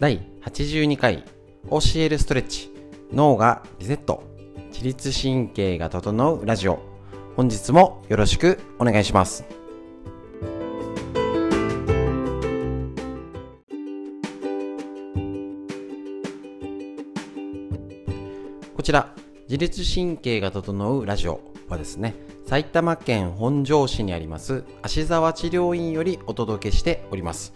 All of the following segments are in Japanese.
第82回教えるストレッチ脳がリセット自律神経が整うラジオ。本日もよろしくお願いします。こちら自律神経が整うラジオはですね埼玉県本庄市にあります芦沢治療院よりお届けしております。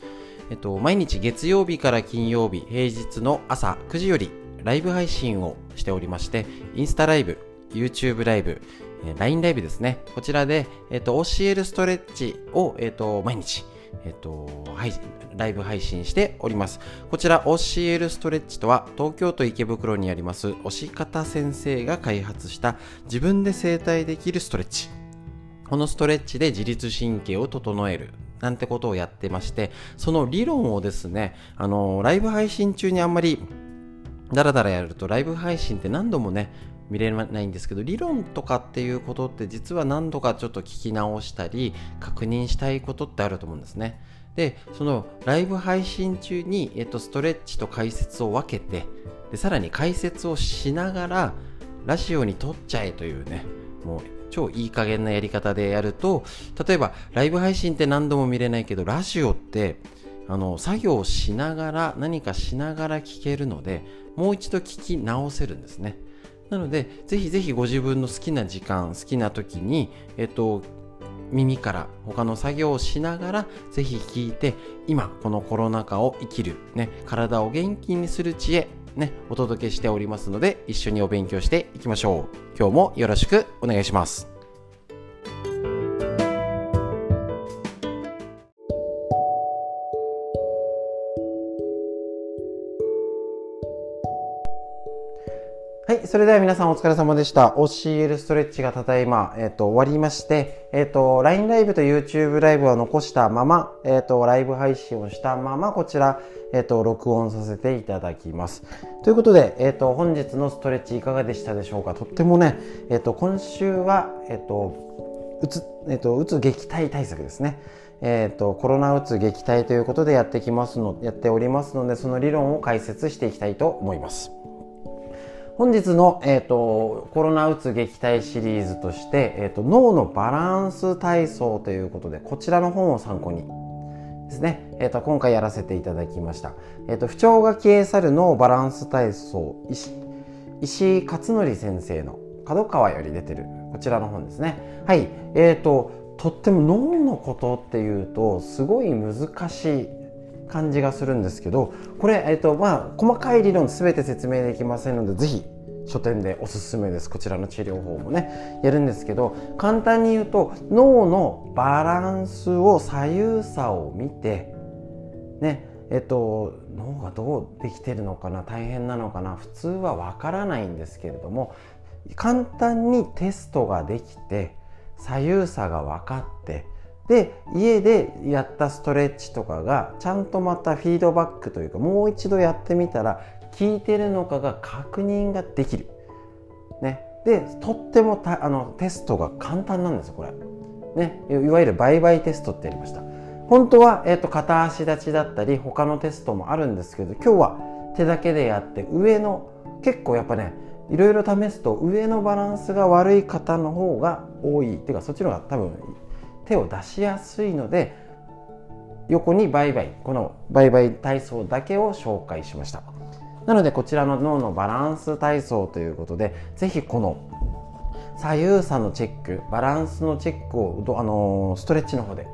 えっと、毎日月曜日から金曜日、平日の朝9時よりライブ配信をしておりまして、インスタライブ、YouTube ライブ、LINE ライブですね。こちらで、えっと、教えるストレッチを、えっと、毎日、えっと、はい、ライブ配信しております。こちら、教えるストレッチとは、東京都池袋にあります、押し方先生が開発した自分で整体できるストレッチ。このストレッチで自律神経を整える。なんてことをやってまして、その理論をですね、あの、ライブ配信中にあんまりダラダラやるとライブ配信って何度もね、見れないんですけど理論とかっていうことって実は何度かちょっと聞き直したり確認したいことってあると思うんですね。でそのライブ配信中に、えっと、ストレッチと解説を分けてでさらに解説をしながらラジオに撮っちゃえというねもう超いい加減なやり方でやると例えばライブ配信って何度も見れないけどラジオってあの作業しながら何かしながら聞けるのでもう一度聞き直せるんですね。なのでぜひぜひご自分の好きな時間好きな時にえっと耳から他の作業をしながらぜひ聞いて今このコロナ禍を生きる、ね、体を元気にする知恵ね、お届けしておりますので、一緒にお勉強していきましょう。今日もよろしくお願いします。はい。それでは皆さんお疲れ様でした。OCL ストレッチがただいま、えっ、ー、と、終わりまして、えっ、ー、と、LINE ライブと YouTube ライブは残したまま、えっ、ー、と、ライブ配信をしたまま、こちら、えっ、と、録音させていただきます。ということで、えっ、と、本日のストレッチいかがでしたでしょうか？とってもね、えっ、と、今週は、えっ、と、うつ、えっ、と、うつ撃退対策ですね。えっ、と、コロナうつ撃退ということでやってきますの、やっておりますので、その理論を解説していきたいと思います。本日の、えーと、コロナうつ撃退シリーズとして、えーと、脳のバランス体操ということでこちらの本を参考にですね、えーと、今回やらせていただきました、えー、と不調が消え去る脳バランス体操石石井勝則先生の角川より出てるこちらの本ですね。はい。えーととっても脳のことっていうとすごい難しい感じがするんですけどこれ、えーとまあ、細かい理論全て説明できませんので是非書店でおすすめです。こちらの治療法もねやるんですけど簡単に言うと脳のバランスを左右差を見てねえっと脳がどうできてるのかな大変なのかな普通はわからないんですけれども簡単にテストができて左右差が分かってで家でやったストレッチとかがちゃんとまたフィードバックというかもう一度やってみたら効いてるのかが確認ができる。ね、でとってもたあのテストが簡単なんですよこれ。ね、いわゆる売買テストってやりました。本当は、えーと、片足立ちだったり他のテストもあるんですけど今日は手だけでやって上の結構やっぱねいろいろ試すと上のバランスが悪い方の方が多いっていうかそっちの方が多分手を出しやすいので横に売買この売買体操だけを紹介しました。なのでこちらの脳のバランス体操ということでぜひこの左右差のチェックバランスのチェックをあのストレッチの方で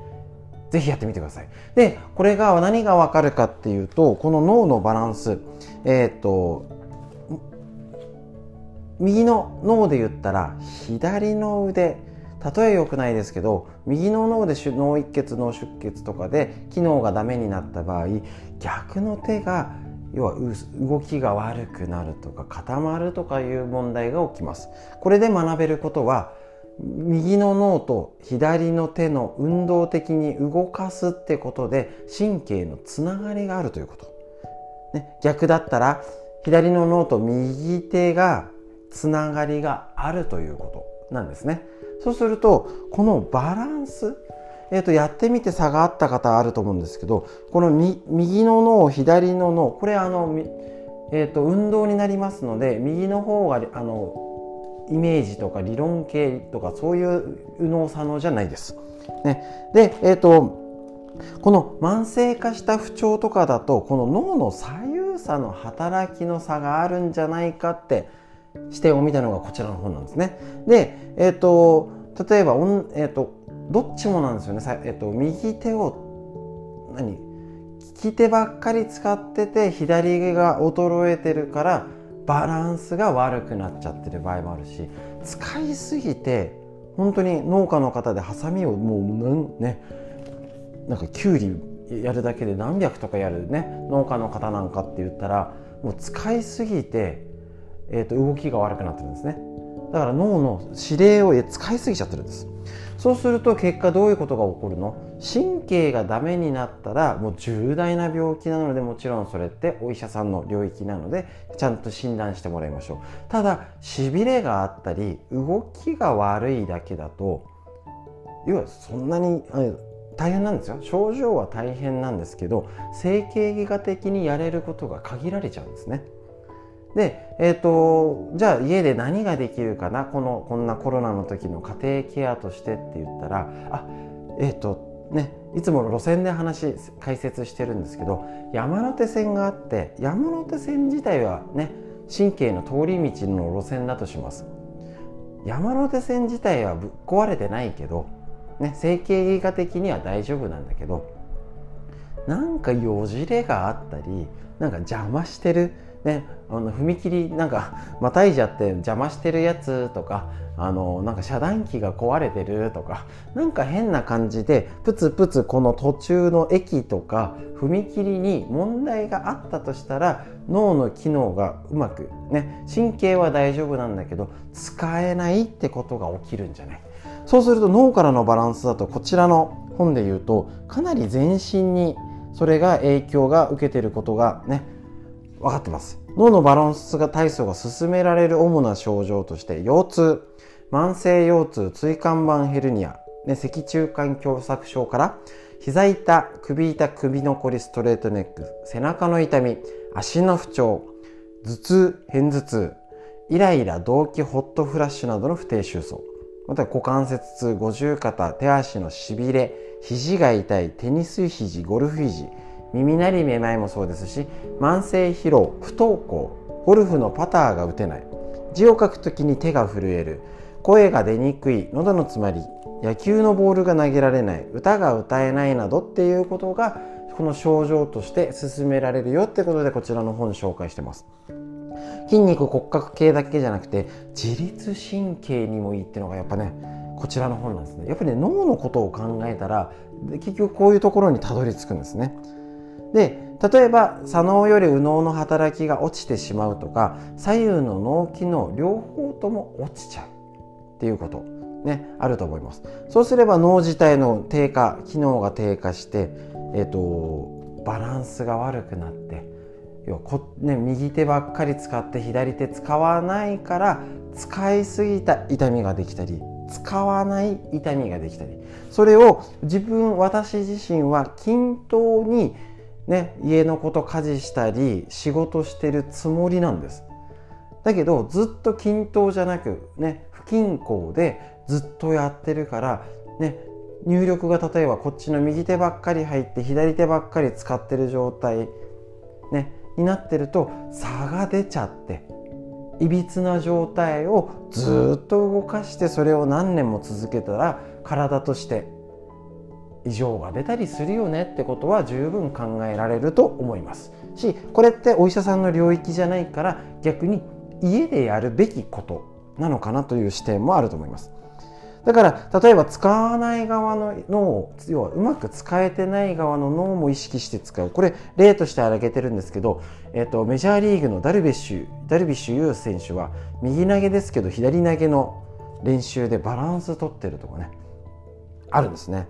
ぜひやってみてください。でこれが何がわかるかっていうとこの脳のバランス。えっ、と右の脳で言ったら左の腕。例え良くないですけど右の脳で脳一血脳出血とかで機能がダメになった場合逆の手が要は動きが悪くなるとか固まるとかいう問題が起きます。これで学べることは右の脳と左の手の運動的に動かすってことで神経のつながりがあるということ、ね、逆だったら左の脳と右手がつながりがあるということなんですね。そうするとこのバランスえー、とやってみて差があった方あると思うんですけどこの右の脳左の脳これあの、えー、と運動になりますので右の方があのイメージとか理論系とかそういう右脳左脳じゃないです。ね、で、えっ、ー、とこの慢性化した不調とかだとこの脳の左右差の働きの差があるんじゃないかって視点を見たのがこちらの本なんですね。で、えっ、ー、と例えば、えっ、ー、とどっちもなんですよね。えっ、ー、と右手を何利き手ばっかり使ってて左が衰えてるからバランスが悪くなっちゃってる場合もあるし使いすぎて本当に農家の方でハサミをもうねなんかきゅうりやるだけで何百とかやるね農家の方なんかって言ったらもう使いすぎて、えー、と動きが悪くなってるんですね。だから脳の指令を使いすぎちゃってるんです。そうすると結果どういうことが起こるの？神経がダメになったらもう重大な病気なのでもちろんそれってお医者さんの領域なのでちゃんと診断してもらいましょう。ただしびれがあったり動きが悪いだけだと要はそんなに大変なんですよ。症状は大変なんですけど整形外科的にやれることが限られちゃうんですね。で、えーと、じゃあ家で何ができるかな？このこんなコロナの時の家庭ケアとしてって言ったらあえっ、ー、とねいつもの路線で話解説してるんですけど山手線があって山手線自体はね神経の通り道の路線だとします。山手線自体はぶっ壊れてないけどね、整形外科的には大丈夫なんだけどなんかよじれがあったりなんか邪魔してる、ね、あの踏切なんかまたいじゃって邪魔してるやつとかあのなんか遮断機が壊れてるとかなんか変な感じでプツプツこの途中の駅とか踏切に問題があったとしたら脳の機能がうまくね神経は大丈夫なんだけど使えないってことが起きるんじゃない。そうすると脳からのバランスだとこちらの本で言うとかなり全身にそれが影響が受けてることがね分かってます。脳のバランスが体操が進められる主な症状として腰痛。慢性腰痛椎間板ヘルニア、ね、脊柱管狭窄症から膝痛首痛首残りストレートネック。背中の痛み。足の不調。頭痛片頭痛。イライラ動悸ホットフラッシュなどの不定収束。また股関節痛、五十肩、手足のしびれ、肘が痛い、テニス肘、ゴルフ肘、耳鳴りめまいもそうですし、慢性疲労、不登校、ゴルフのパターが打てない、字を書くときに手が震える、声が出にくい、喉の詰まり、野球のボールが投げられない、歌が歌えないなどっていうことがこの症状として進められるよってことでこちらの本紹介してます。筋肉骨格系だけじゃなくて自律神経にもいいっていうのがやっぱねこちらの本なんですね。やっぱりね脳のことを考えたら結局こういうところにたどり着くんですね。で例えば左脳より右脳の働きが落ちてしまうとか左右の脳機能両方とも落ちちゃうっていうこと。ねあると思います。そうすれば脳自体の低下機能が低下してえっ、ー、とバランスが悪くなって要はこ、ね、右手ばっかり使って左手使わないから使いすぎた痛みができたり使わない痛みができたり。それを自分私自身は均等にね家のこと家事したり仕事してるつもりなんです。だけどずっと均等じゃなくね不均衡でずっとやってるからね入力が例えばこっちの右手ばっかり入って左手ばっかり使ってる状態ねになってると差が出ちゃっていびつな状態をずっと動かしてそれを何年も続けたら体として異常が出たりするよねってことは十分考えられると思います。しこれってお医者さんの領域じゃないから逆に家でやるべきことなのかなという視点もあると思います。だから例えば使わない側の脳要はうまく使えてない側の脳も意識して使う。これ例として挙げてるんですけど、えーと、メジャーリーグのダルビッシュダルビッシュ有選手は右投げですけど左投げの練習でバランス取ってるとかねあるんですね。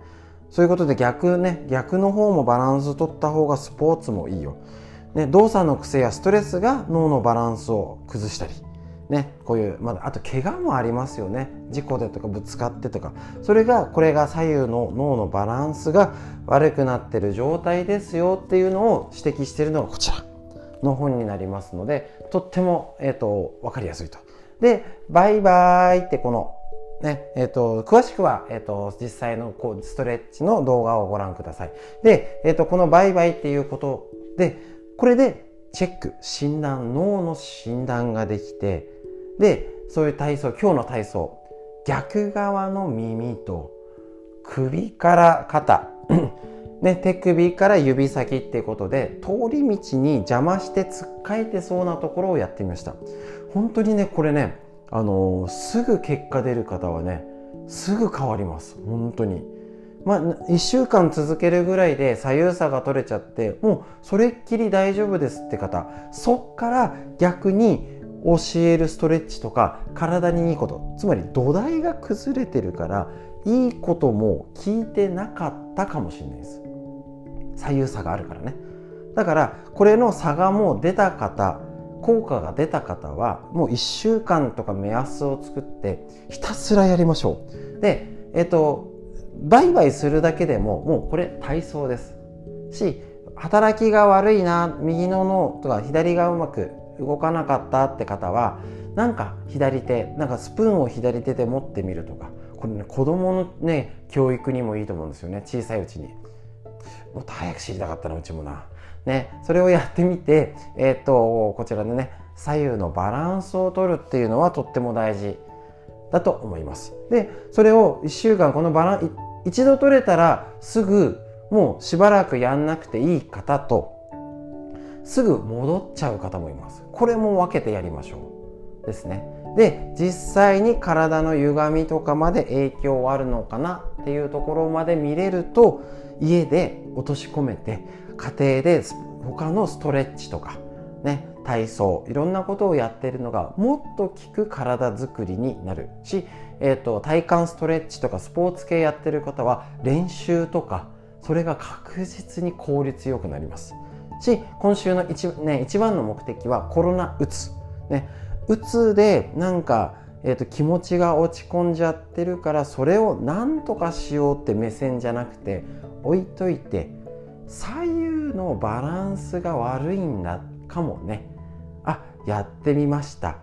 そういうことで逆ね逆の方もバランス取った方がスポーツもいいよ、ね、動作の癖やストレスが脳のバランスを崩したり。ね、こういう、まだあと怪我もありますよね。事故でとかぶつかってとか。それがこれが左右の脳のバランスが悪くなってる状態ですよっていうのを指摘しているのがこちら。の本になりますのでとっても、えーと、分かりやすいと。で「バイバイ」ってこのねえーと、詳しくは、えーと、実際のこうストレッチの動画をご覧ください。で、えーとこの「バイバイ」っていうことでこれでチェック診断脳の診断ができてでそういう体操今日の体操逆側の耳と首から肩 ね、手首から指先っていうことで通り道に邪魔してつっかえてそうなところをやってみました本当にねこれねあの、すぐ結果出る方はねすぐ変わります。本当に。まあ1週間続けるぐらいで左右差が取れちゃってもうそれっきり大丈夫ですって方そっから逆に教えるストレッチとか体にいいことつまり土台が崩れてるからいいことも聞いてなかったかもしれないです。左右差があるからね。だからこれの差がもう出た方効果が出た方はもう1週間とか目安を作ってひたすらやりましょう。でえっとバイバイするだけでももうこれ体操です。し働きが悪いな右の脳とか左がうまく動かなかったって方はなんか左手なんかスプーンを左手で持ってみるとかこれね子供のね教育にもいいと思うんですよね小さいうちに。もっと早く知りたかったなうちもな。ねそれをやってみてえっ、とこちらでね左右のバランスを取るっていうのはとっても大事だと思います。でそれを1週間このバラン一度取れたらすぐもうしばらくやんなくていい方とすぐ戻っちゃう方もいます。これも分けてやりましょう。ですね。で実際に体の歪みとかまで影響はあるのかなっていうところまで見れると家で落とし込めて家庭で他のストレッチとかね体操いろんなことをやってるのがもっと効く体づくりになるし、えーと、体幹ストレッチとかスポーツ系やってる方は練習とかそれが確実に効率よくなります。し今週の一,、ね、一番の目的はコロナうつ、ね、うつでなんか、えーと、気持ちが落ち込んじゃってるからそれを何とかしようって目線じゃなくて置いといて左右のバランスが悪いんだかもね。あやってみました。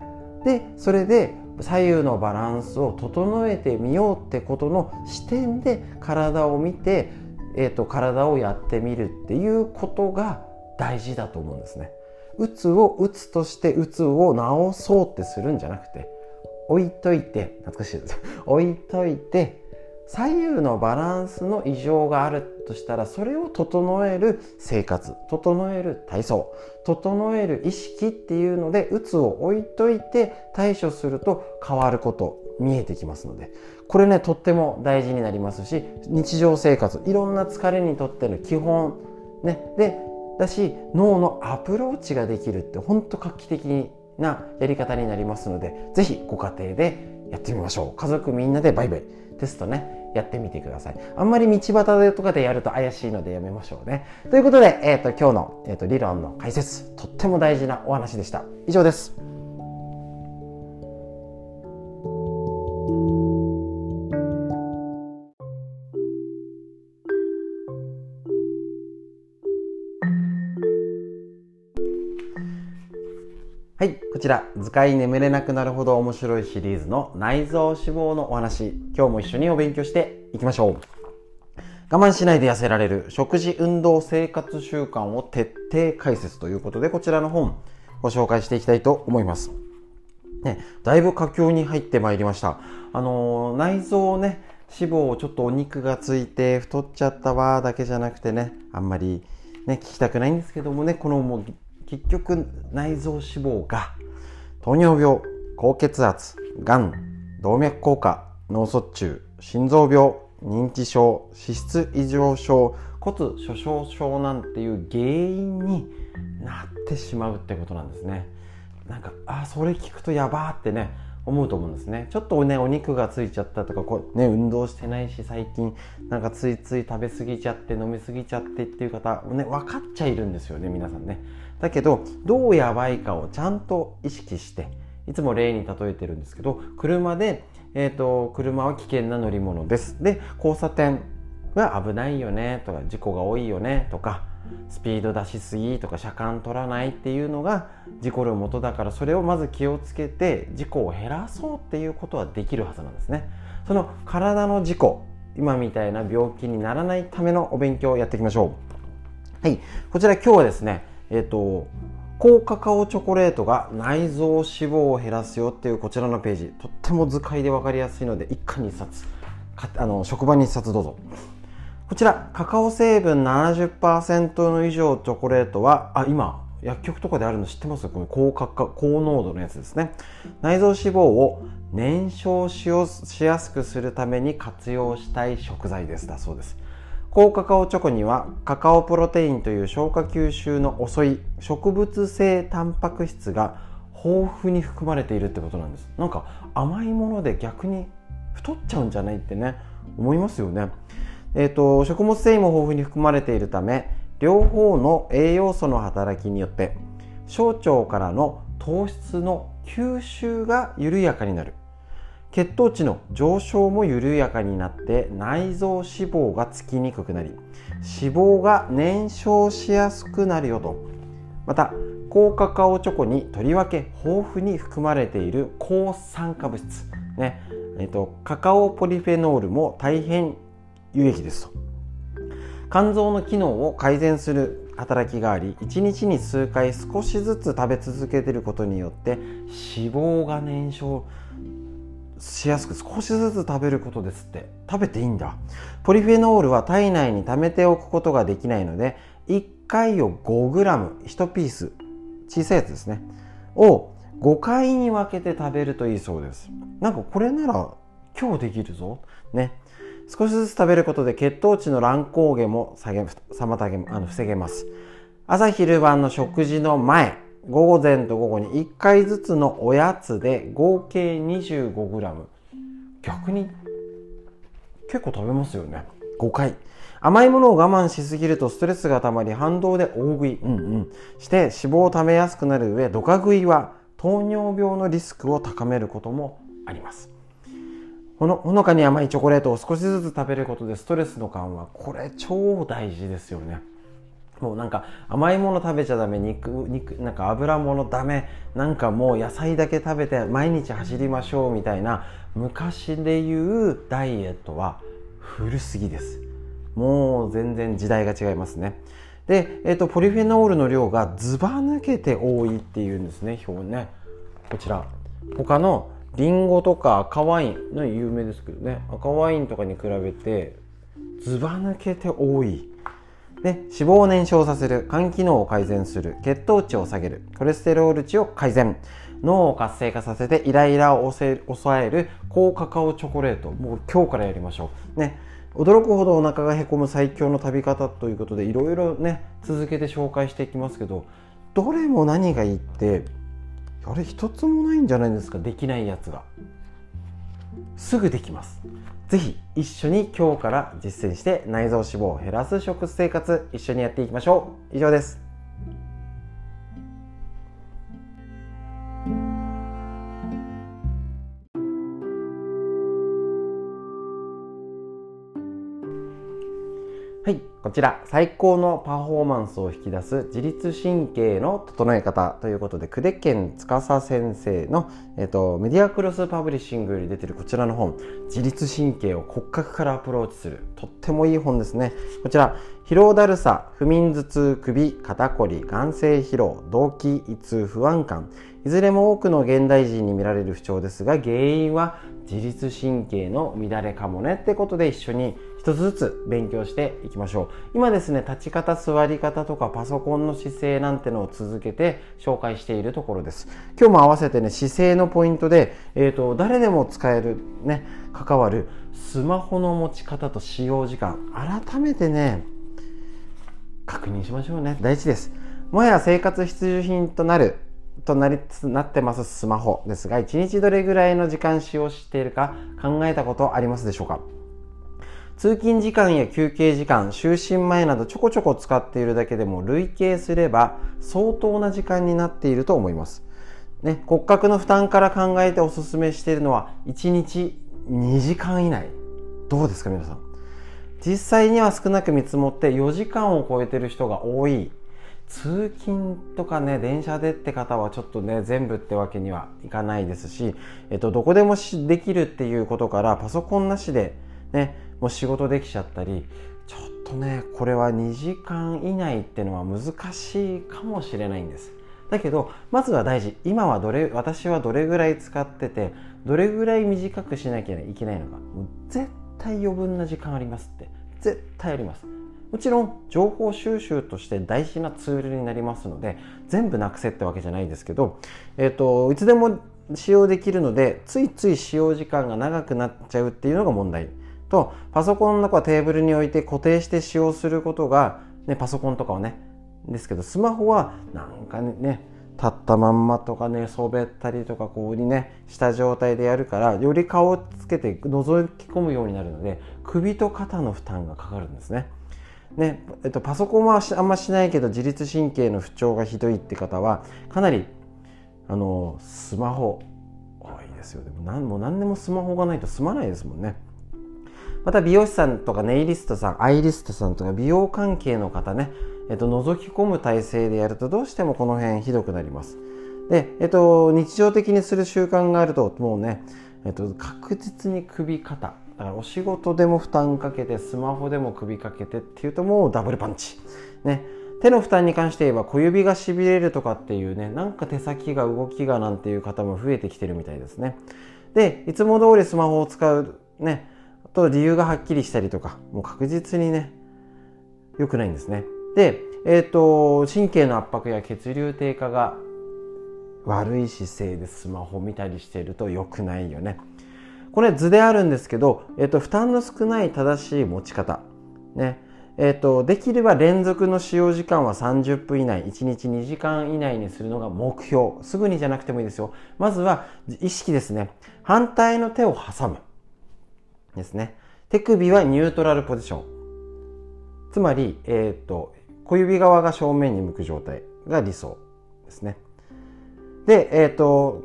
でそれで左右のバランスを整えてみようってことの視点で体を見て、えーと体をやってみるっていうことが大事だと思うんですね。うつをうつとしてうつを治そうってするんじゃなくて置いといて懐かしいです。置いといて左右のバランスの異常があるとしたらそれを整える生活整える体操整える意識っていうのでうつを置いといて対処すると変わること見えてきますのでこれねとっても大事になりますし日常生活いろんな疲れにとっての基本ねでだし脳のアプローチができるって本当画期的なやり方になりますので是非ご家庭でやってみましょう。家族みんなでバイバイ。テストね。やってみてください。あんまり道端でとかでやると怪しいのでやめましょうね。ということで、えーと、今日の、えーと理論の解説とっても大事なお話でした。以上です。こちら図解眠れなくなるほど面白いシリーズの内臓脂肪のお話。今日も一緒にお勉強していきましょう。我慢しないで痩せられる食事運動生活習慣を徹底解説ということでこちらの本ご紹介していきたいと思います。ね、だいぶ佳境に入ってまいりました。あのー、内臓ね脂肪ちょっとお肉がついて太っちゃったわだけじゃなくてねあんまりね聞きたくないんですけどもねこのもう結局内臓脂肪が糖尿病高血圧がん動脈硬化脳卒中心臓病認知症脂質異常症骨粗しょう症なんていう原因になってしまうってことなんですね。なんかあそれ聞くとやばってね思うと思うんですね。ちょっとねお肉がついちゃったとかこうね運動してないし最近なんかついつい食べ過ぎちゃって飲み過ぎちゃってっていう方ね分かっちゃいるんですよね皆さんね。だけどどうやばいかをちゃんと意識していつも例に例えてるんですけど車で、えーと、車は危険な乗り物です。で交差点は危ないよねとか事故が多いよねとかスピード出しすぎとか車間取らないっていうのが事故る元だからそれをまず気をつけて事故を減らそうっていうことはできるはずなんですね。その体の事故今みたいな病気にならないためのお勉強をやっていきましょう。はい。こちら今日はですねえっ、と高カカオチョコレートが内臓脂肪を減らすよっていうこちらのページ。とっても図解で分かりやすいので一家に一冊あの職場に一冊どうぞ。こちらカカオ成分70%の以上チョコレートはあ今薬局とかであるの知ってます？この高カカ高濃度のやつですね。内臓脂肪を燃焼しやすくするために活用したい食材です。だそうです。高カカオチョコにはカカオプロテインという消化吸収の遅い植物性タンパク質が豊富に含まれているってことなんです。なんか甘いもので逆に太っちゃうんじゃないってね思いますよね。えーと、食物繊維も豊富に含まれているため両方の栄養素の働きによって小腸からの糖質の吸収が緩やかになる。血糖値の上昇も緩やかになって内臓脂肪がつきにくくなり脂肪が燃焼しやすくなるよと。また高カカオチョコにとりわけ豊富に含まれている抗酸化物質ねえっと、カカオポリフェノールも大変有益ですと。肝臓の機能を改善する働きがあり1日に数回少しずつ食べ続けていることによって脂肪が燃焼しやすく少しずつ食べることですって。食べていいんだ。ポリフェノールは体内に溜めておくことができないので1回を 5g1 ピース小さいやつですね。を5回に分けて食べるといいそうです。なんかこれなら今日できるぞ。ね。少しずつ食べることで血糖値の乱高下も下げ妨げあの防げます。朝昼晩の食事の前午前と午後に1回ずつのおやつで合計 25g 逆に結構食べますよね。5回。甘いものを我慢しすぎるとストレスがたまり反動で大食い、うんうん、して脂肪をためやすくなる上ドカ食いは糖尿病のリスクを高めることもあります。ほのほのかに甘いチョコレートを少しずつ食べることでストレスの緩和。これ超大事ですよね。もうなんか甘いもの食べちゃダメ肉肉なんか油物ダメなんかもう野菜だけ食べて毎日走りましょうみたいな昔で言うダイエットは古すぎです。もう全然時代が違いますね。で、えーと、ポリフェノールの量がずば抜けて多いっていうんですね表ね。こちら。他のリンゴとか赤ワインの有名ですけどね。赤ワインとかに比べてずば抜けて多い。で脂肪を燃焼させる肝機能を改善する血糖値を下げるコレステロール値を改善。脳を活性化させてイライラを抑える高カカオチョコレート。もう今日からやりましょう。ね。驚くほどお腹がへこむ最強の食べ方ということでいろいろね続けて紹介していきますけどどれも何がいいってあれ一つもないんじゃないですか？できないやつが。すぐできます。ぜひ一緒に今日から実践して内臓脂肪を減らす食生活一緒にやっていきましょう。以上です。ちら最高のパフォーマンスを引き出す自律神経の整え方ということで久手健司先生の、えっと、メディアクロスパブリッシングより出てるこちらの本自律神経を骨格からアプローチするとってもいい本ですね。こちら疲労だるさ不眠頭痛首肩こり眼性疲労動悸胃痛不安感。いずれも多くの現代人に見られる不調ですが原因は自律神経の乱れかもねってことで一緒に一つずつ勉強していきましょう。今ですね立ち方座り方とかパソコンの姿勢なんてのを続けて紹介しているところです。今日も合わせてね姿勢のポイントで、えーと、と誰でも使えるね関わるスマホの持ち方と使用時間。改めてね確認しましょうね。大事です。もはや生活必需品となるとなりつつなってますスマホですが1日どれぐらいの時間使用しているか考えたことありますでしょうか？通勤時間や休憩時間、就寝前などちょこちょこ使っているだけでも累計すれば相当な時間になっていると思います。ね、骨格の負担から考えておすすめしているのは1日2時間以内。どうですか皆さん？実際には少なく見積もって4時間を超えてる人が多い。通勤とかね電車でって方はちょっとね全部ってわけにはいかないですし、えっと、どこでもできるっていうことからパソコンなしでねもう仕事できちゃったりちょっとねこれは2時間以内ってのは難しいかもしれないんです。だけどまずは大事。今はどれ私はどれぐらい使っててどれぐらい短くしなきゃいけないのか。絶対余分な時間ありますって。絶対あります。もちろん情報収集として大事なツールになりますので全部なくせってわけじゃないですけど、えーと、いつでも使用できるのでついつい使用時間が長くなっちゃうっていうのが問題とパソコンの中はテーブルに置いて固定して使用することが、ね、パソコンとかはねですけどスマホはなんかね立ったまんまとかねそべったりとかこうにねした状態でやるからより顔をつけて覗き込むようになるので首と肩の負担がかかるんですね。ねえっと、パソコンはあんましないけど自律神経の不調がひどいって方はかなりあのスマホ多いですよ。でも何も何でもスマホがないと済まないですもんね。また美容師さんとかネイリストさんアイリストさんとか美容関係の方ね、えっと、覗き込む体勢でやるとどうしてもこの辺ひどくなります。で、えっと、日常的にする習慣があるともうね、えっと、確実に首肩。だからお仕事でも負担かけてスマホでも首かけてっていうともうダブルパンチ。ね。手の負担に関して言えば小指がしびれるとかっていうねなんか手先が動きがなんていう方も増えてきてるみたいですね。でいつも通りスマホを使うねと理由がはっきりしたりとかもう確実にね良くないんですね。で、えーと、神経の圧迫や血流低下が悪い姿勢でスマホ見たりしてると良くないよね。これ図であるんですけど、えーと、負担の少ない正しい持ち方ねえーと、できれば連続の使用時間は30分以内1日2時間以内にするのが目標すぐにじゃなくてもいいですよまずは意識ですね反対の手を挟むですね。手首はニュートラルポジション。つまり、えっ、と、小指側が正面に向く状態が理想ですね。で、えっ、ー、と、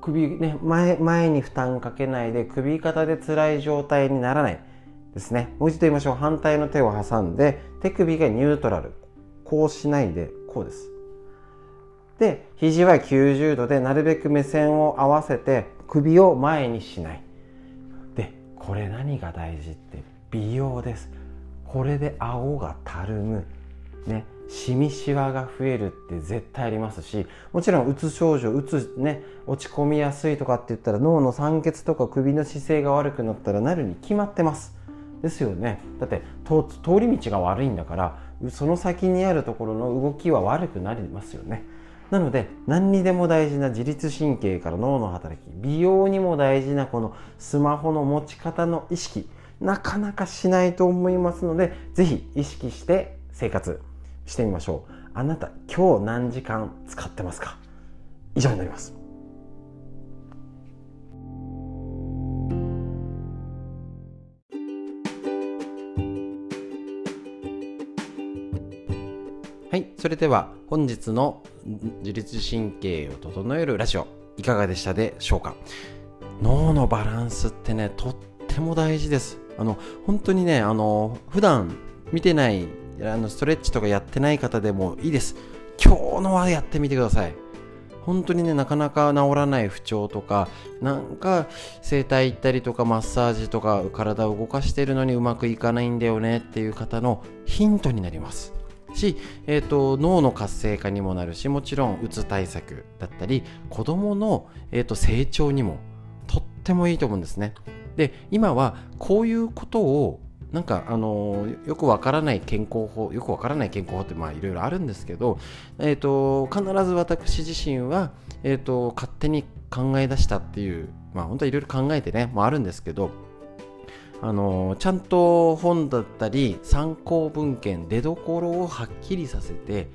首ね、前、前に負担かけないで首肩で辛い状態にならないですね。もう一度言いましょう。反対の手を挟んで、手首がニュートラル。こうしないで、こうです。で、肘は90度でなるべく目線を合わせて首を前にしないで。これ何が大事って美容ですこれで顎がたるむねシミシワが増えるって絶対ありますしもちろんうつ症状うつね落ち込みやすいとかって言ったら脳の酸欠とか首の姿勢が悪くなったらなるに決まってます。ですよね。だって通り道が悪いんだからその先にあるところの動きは悪くなりますよね。なので何にでも大事な自律神経から脳の働き美容にも大事なこのスマホの持ち方の意識なかなかしないと思いますので是非意識して生活。してみましょう。あなた今日何時間使ってますか？以上になります。はい、それでは本日の自律神経を整えるラジオいかがでしたでしょうか？脳のバランスってねとっても大事です。あの本当にねあの普段見てないあのストレッチとかやってない方でもいいです。今日のはやってみてください。本当にねなかなか治らない不調とかなんか整体行ったりとかマッサージとか体を動かしてるのにうまくいかないんだよねっていう方のヒントになります。し、えーと、脳の活性化にもなるしもちろんうつ対策だったり子どもの、えーと、成長にもとってもいいと思うんですね。で今はこういうことをなんかあのよくわからない健康法よくわからない健康法ってまあいろいろあるんですけど、えーと、必ず私自身は、えー、と勝手に考え出したっていうまあ本当はいろいろ考えてねもあるんですけどあのちゃんと本だったり参考文献出どころをはっきりさせて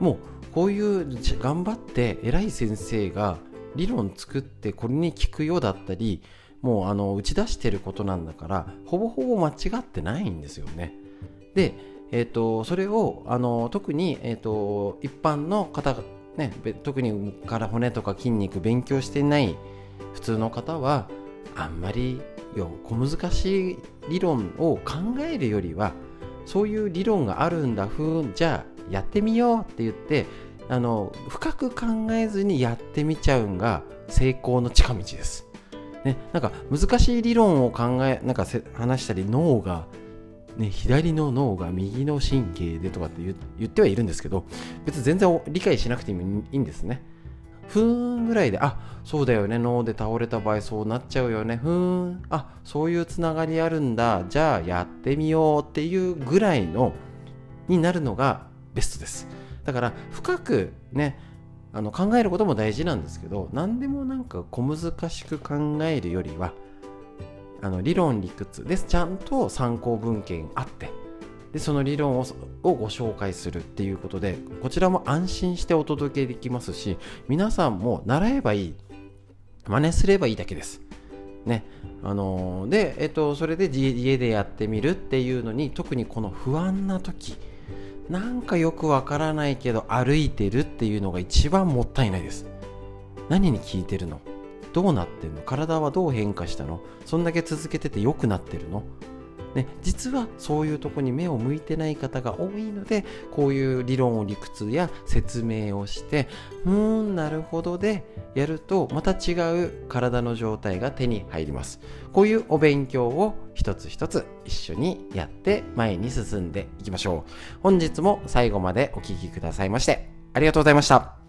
もうこういう頑張って偉い先生が理論作ってこれに聞くようだったりもうあの打ち出してることなんだからほぼほぼ間違ってないんですよね。で、えーと、それをあの特に、えーと、一般の方ね、特にから骨とか筋肉勉強してない普通の方はあんまりよ小難しい理論を考えるよりはそういう理論があるんだふんじゃあやってみようって言ってあの深く考えずにやってみちゃうんが成功の近道です。ね、なんか難しい理論を考えなんか話したり脳が、ね、左の脳が右の神経でとかって言ってはいるんですけど別に全然理解しなくてもいいんですね。ふーんぐらいで、あ、そうだよね、脳で倒れた場合そうなっちゃうよね、ふーん、あ、そういうつながりあるんだ、じゃあやってみようっていうぐらいの、になるのがベストです。だから深くね、あの考えることも大事なんですけど、何でもなんか小難しく考えるよりは、あの理論理屈です。ちゃんと参考文献あって、でその理論をご紹介するっていうことでこちらも安心してお届けできますし皆さんも習えばいい真似すればいいだけです。ねあのー、で、えっと、それで家でやってみるっていうのに特にこの不安な時なんかよくわからないけど歩いてるっていうのが一番もったいないです。何に効いてるの？どうなってんの？体はどう変化したの？そんだけ続けてて良くなってるの？ね、実はそういうとこに目を向いてない方が多いのでこういう理論を理屈や説明をしてうーんなるほどでやるとまた違う体の状態が手に入ります。こういうお勉強を一つ一つ一緒にやって前に進んでいきましょう。本日も最後までお聴きくださいましてありがとうございました。